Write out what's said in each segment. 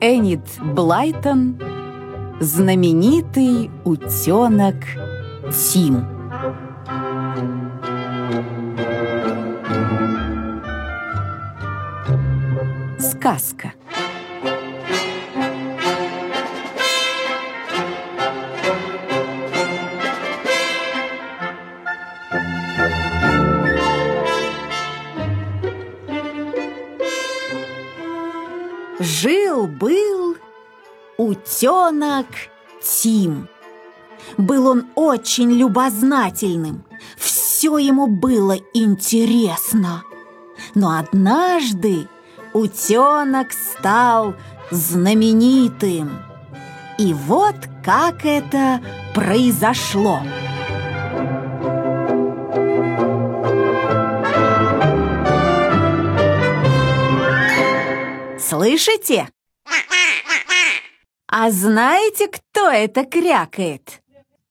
Энит Блайтон Знаменитый утенок Тим. Сказка Жил-был утенок Тим. Был он очень любознательным, все ему было интересно. Но однажды утенок стал знаменитым. И вот как это произошло. Слышите? А знаете, кто это крякает?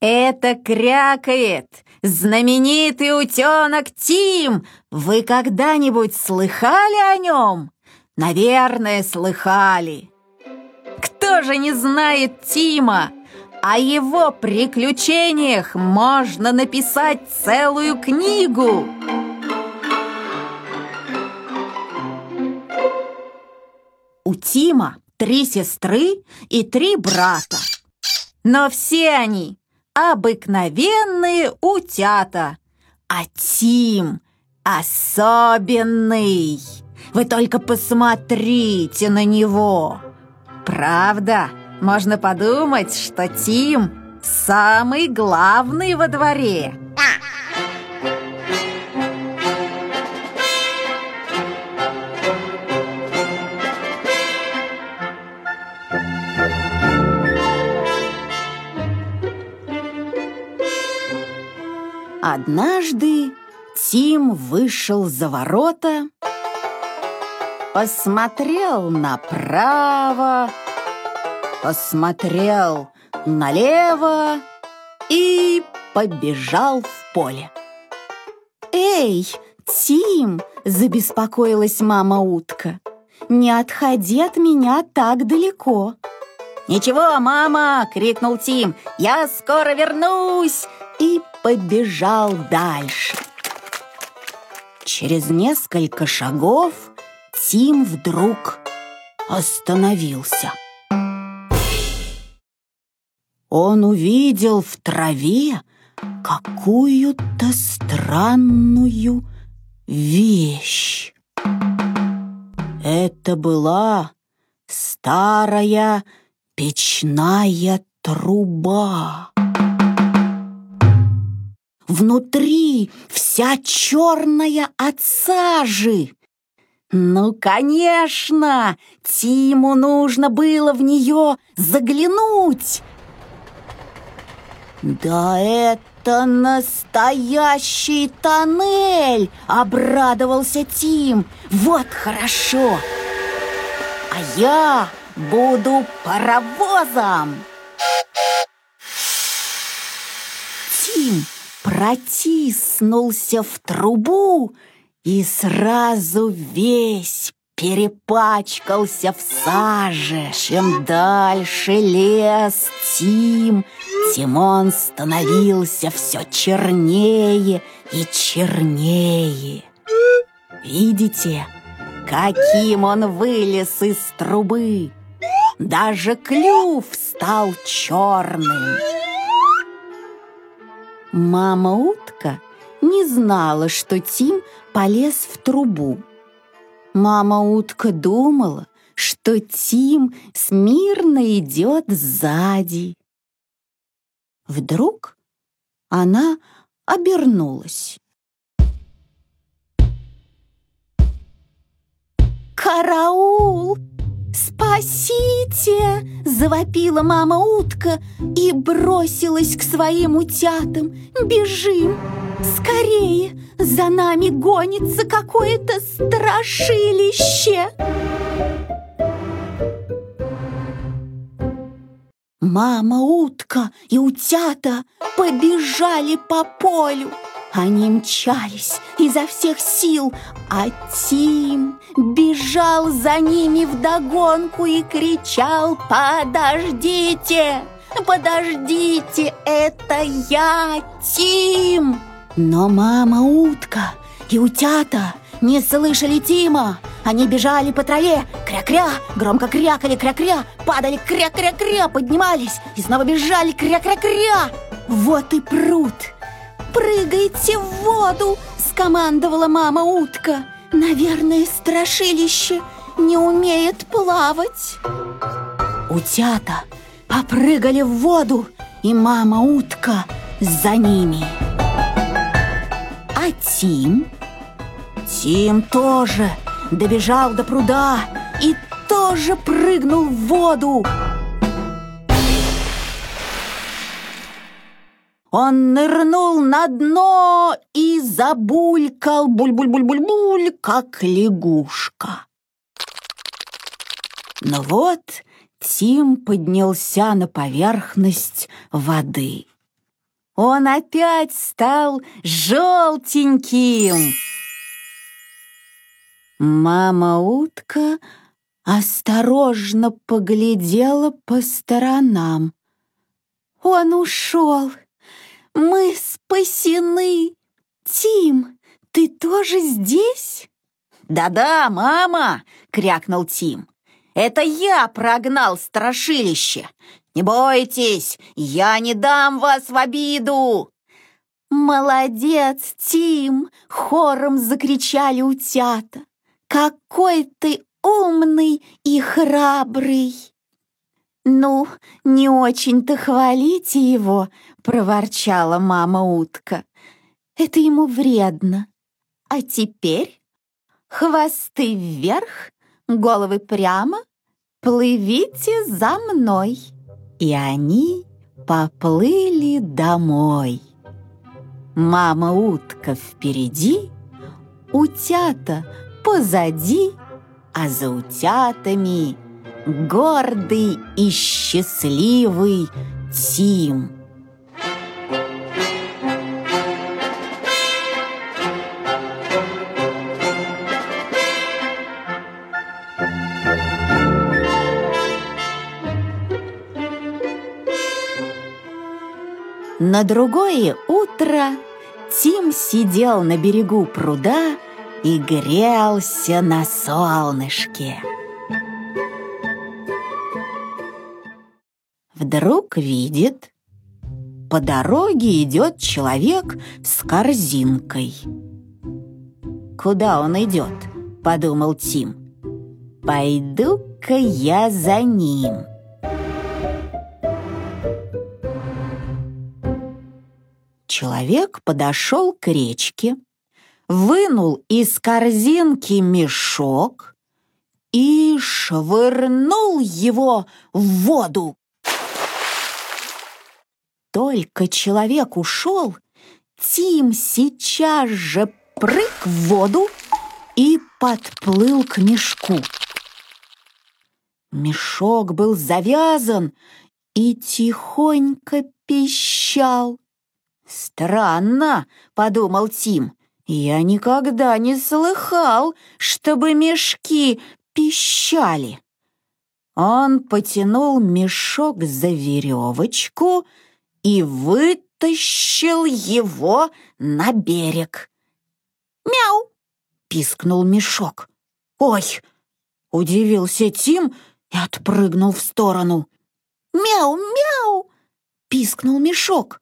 Это крякает знаменитый утенок Тим. Вы когда-нибудь слыхали о нем? Наверное, слыхали. Кто же не знает Тима? О его приключениях можно написать целую книгу. У Тима три сестры и три брата. Но все они обыкновенные утята, а Тим особенный. Вы только посмотрите на него. Правда, можно подумать, что Тим самый главный во дворе. Однажды Тим вышел за ворота, посмотрел направо, посмотрел налево и побежал в поле. «Эй, Тим!» – забеспокоилась мама-утка. «Не отходи от меня так далеко!» «Ничего, мама!» – крикнул Тим. «Я скоро вернусь!» И побежал дальше. Через несколько шагов Тим вдруг остановился. Он увидел в траве какую-то странную вещь. Это была старая печная труба. Внутри вся черная от сажи. Ну, конечно, Тиму нужно было в нее заглянуть. Да это настоящий тоннель, обрадовался Тим. Вот хорошо. А я буду паровозом. Тим протиснулся в трубу и сразу весь перепачкался в саже. Чем дальше лес Тим, он становился все чернее и чернее. Видите, каким он вылез из трубы? Даже клюв стал черным. Мама-утка не знала, что Тим полез в трубу. Мама-утка думала, что Тим смирно идет сзади. Вдруг она обернулась. «Караул!» «Спасите!» – завопила мама-утка и бросилась к своим утятам. «Бежим! Скорее! За нами гонится какое-то страшилище!» Мама-утка и утята побежали по полю. Они мчались изо всех сил, а Тим бежал за ними вдогонку и кричал «Подождите! Подождите! Это я, Тим!» Но мама утка и утята не слышали Тима. Они бежали по траве, кря-кря, громко крякали кря-кря, падали кря-кря-кря, поднимались и снова бежали кря-кря-кря. Вот и пруд. «Прыгайте в воду!» – скомандовала мама утка. «Наверное, страшилище не умеет плавать». Утята попрыгали в воду, и мама утка за ними. А Тим? Тим тоже добежал до пруда и тоже прыгнул в воду. Он нырнул на дно и забулькал буль-буль-буль-буль-буль, как лягушка. Но вот Тим поднялся на поверхность воды. Он опять стал желтеньким. Мама-утка осторожно поглядела по сторонам. Он ушел. Мы спасены. Тим, ты тоже здесь? Да-да, мама, крякнул Тим. Это я прогнал страшилище. Не бойтесь, я не дам вас в обиду. «Молодец, Тим!» — хором закричали утята. «Какой ты умный и храбрый!» «Ну, не очень-то хвалите его», — проворчала мама-утка. «Это ему вредно. А теперь хвосты вверх, головы прямо, плывите за мной». И они поплыли домой. Мама-утка впереди, утята позади, а за утятами гордый и счастливый Тим. На другое утро Тим сидел на берегу пруда и грелся на солнышке. Вдруг видит, по дороге идет человек с корзинкой. «Куда он идет?» – подумал Тим. «Пойду-ка я за ним». Человек подошел к речке, вынул из корзинки мешок и швырнул его в воду. Только человек ушел, Тим сейчас же прыг в воду и подплыл к мешку. Мешок был завязан и тихонько пищал. «Странно», — подумал Тим, — «я никогда не слыхал, чтобы мешки пищали». Он потянул мешок за веревочку и вытащил его на берег. «Мяу!» — пискнул мешок. «Ой!» — удивился Тим и отпрыгнул в сторону. «Мяу! Мяу!» — пискнул мешок.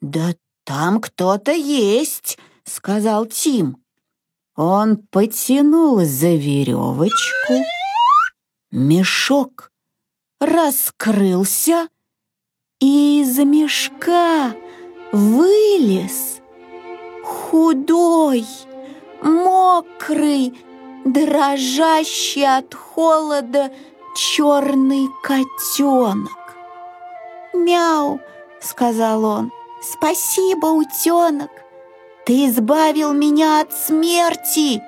«Да там кто-то есть», — сказал Тим. Он потянул за веревочку. Мешок раскрылся, и из мешка вылез худой, мокрый, дрожащий от холода черный котенок. «Мяу!» — сказал он. «Спасибо, утенок! Ты избавил меня от смерти!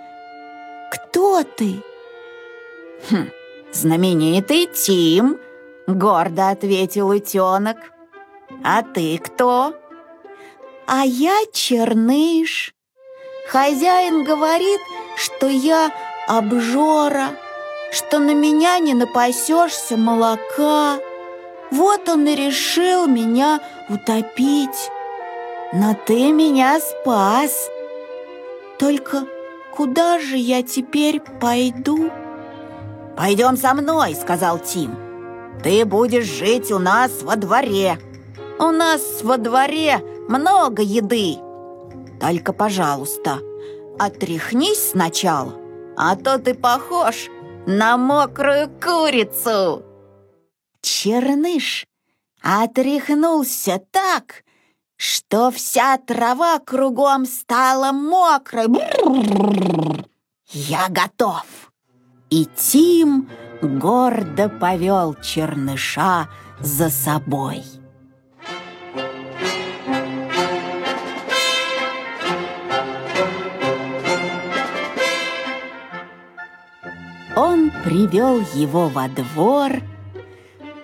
Кто ты?» «Хм, знаменитый Тим!» — гордо ответил утенок. «А ты кто?» а я черныш. Хозяин говорит, что я обжора, что на меня не напасешься молока. Вот он и решил меня утопить. Но ты меня спас. Только куда же я теперь пойду? «Пойдем со мной», — сказал Тим. «Ты будешь жить у нас во дворе. У нас во дворе много еды. Только, пожалуйста, отряхнись сначала, а то ты похож на мокрую курицу». Черныш отряхнулся так, что вся трава кругом стала мокрой. Я готов. И Тим гордо повел черныша за собой. Он привел его во двор.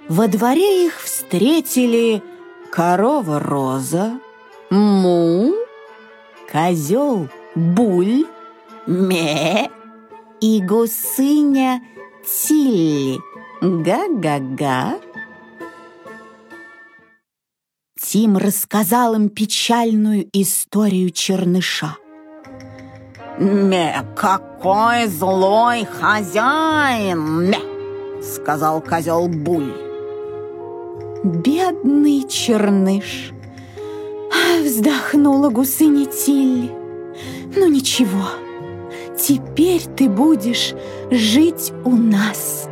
Во дворе их встретили корова Роза, Му, козел Буль, Ме и гусыня Тилли. Га-га-га. Тим рассказал им печальную историю черныша. «Ме, какой злой хозяин! Ме!» — сказал козел Буль. «Бедный черныш!» Вздохнула гусыня Тилли. «Ну ничего, теперь ты будешь жить у нас».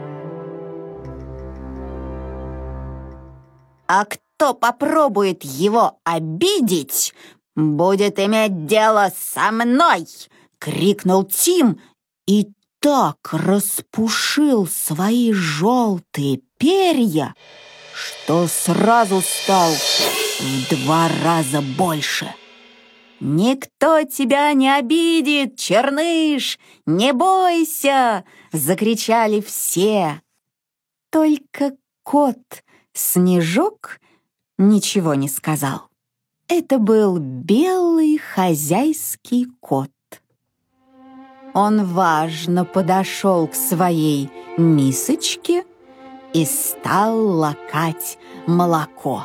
«А кто попробует его обидеть, будет иметь дело со мной!» — крикнул Тим и так распушил свои желтые перья, что сразу стал в два раза больше. «Никто тебя не обидит, черныш! Не бойся!» — закричали все. Только кот Снежок ничего не сказал. Это был белый хозяйский кот. Он важно подошел к своей мисочке и стал лакать молоко.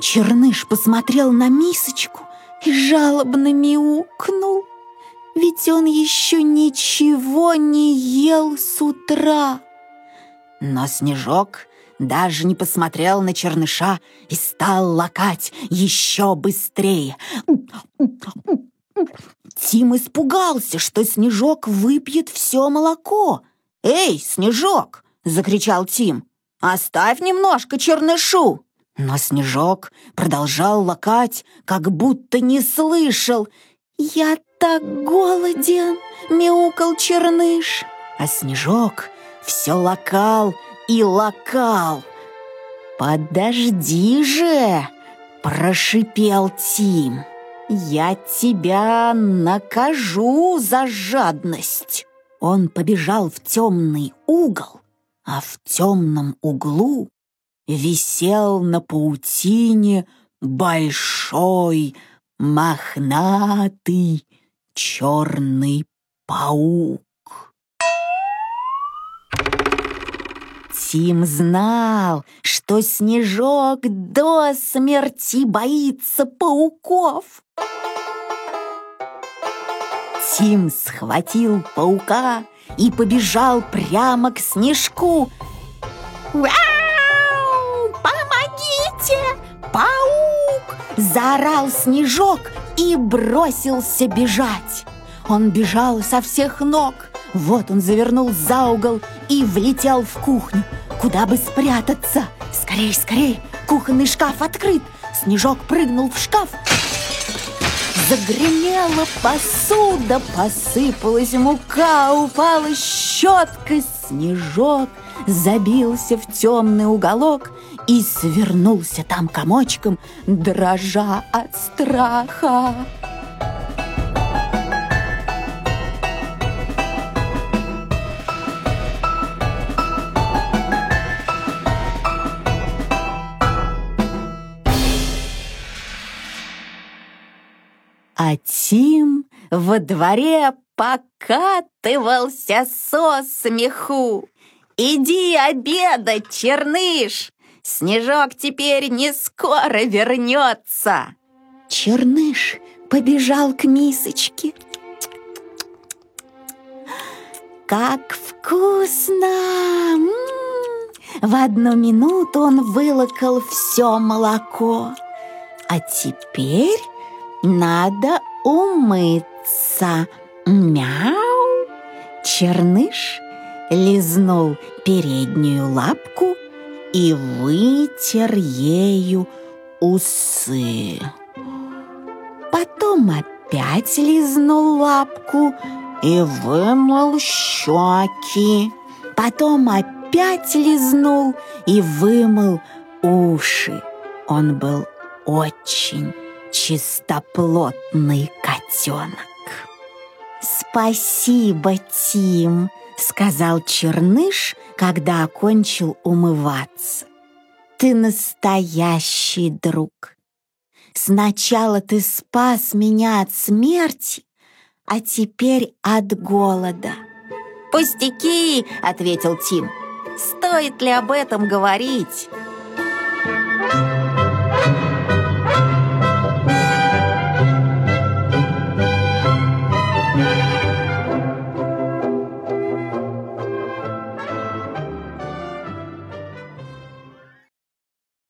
Черныш посмотрел на мисочку и жалобно мяукнул, ведь он еще ничего не ел с утра. Но Снежок даже не посмотрел на черныша и стал лакать еще быстрее. Тим испугался, что Снежок выпьет все молоко. «Эй, Снежок!» — закричал Тим. «Оставь немножко чернышу!» Но Снежок продолжал лакать, как будто не слышал. «Я так голоден!» — мяукал черныш. А Снежок все лакал и лакал. «Подожди же!» — прошипел Тим. «Я тебя накажу за жадность!» Он побежал в темный угол, а в темном углу висел на паутине большой мохнатый черный паук. Тим знал, что Снежок до смерти боится пауков. Тим схватил паука и побежал прямо к Снежку. «Вау! Паук!» Заорал Снежок и бросился бежать. Он бежал со всех ног. Вот он завернул за угол и влетел в кухню. Куда бы спрятаться? Скорей, скорей! Кухонный шкаф открыт! Снежок прыгнул в шкаф. Загремела посуда, посыпалась мука, упала щетка снежок забился в темный уголок и свернулся там комочком, дрожа от страха. А Тим во дворе покатывался со смеху. «Иди обедать, черныш! Снежок теперь не скоро вернется!» Черныш побежал к мисочке. Как вкусно! М -м -м. В одну минуту он вылокал все молоко. А теперь надо умыться. Мяу! Черныш лизнул переднюю лапку и вытер ею усы. Потом опять лизнул лапку и вымыл щеки. Потом опять лизнул и вымыл уши. Он был очень чистоплотный котенок. «Спасибо, Тим!» — сказал Черныш, когда окончил умываться. «Ты настоящий друг. Сначала ты спас меня от смерти, а теперь от голода». «Пустяки!» — ответил Тим. «Стоит ли об этом говорить?